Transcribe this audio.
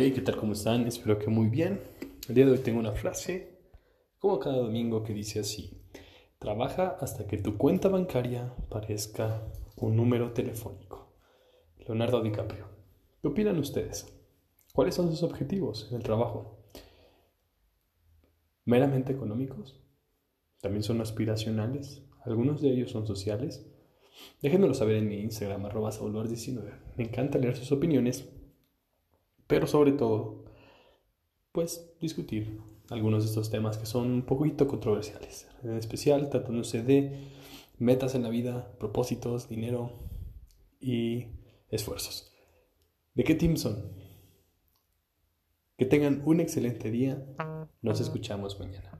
Hey, ¿qué tal? ¿Cómo están? Espero que muy bien. El día de hoy tengo una frase, como cada domingo, que dice así. Trabaja hasta que tu cuenta bancaria parezca un número telefónico. Leonardo DiCaprio. ¿Qué opinan ustedes? ¿Cuáles son sus objetivos en el trabajo? ¿Meramente económicos? ¿También son aspiracionales? ¿Algunos de ellos son sociales? Déjenmelo saber en mi Instagram, arroba 19 Me encanta leer sus opiniones pero sobre todo, pues discutir algunos de estos temas que son un poquito controversiales, en especial tratándose de metas en la vida, propósitos, dinero y esfuerzos. ¿De qué team son? Que tengan un excelente día. Nos escuchamos mañana.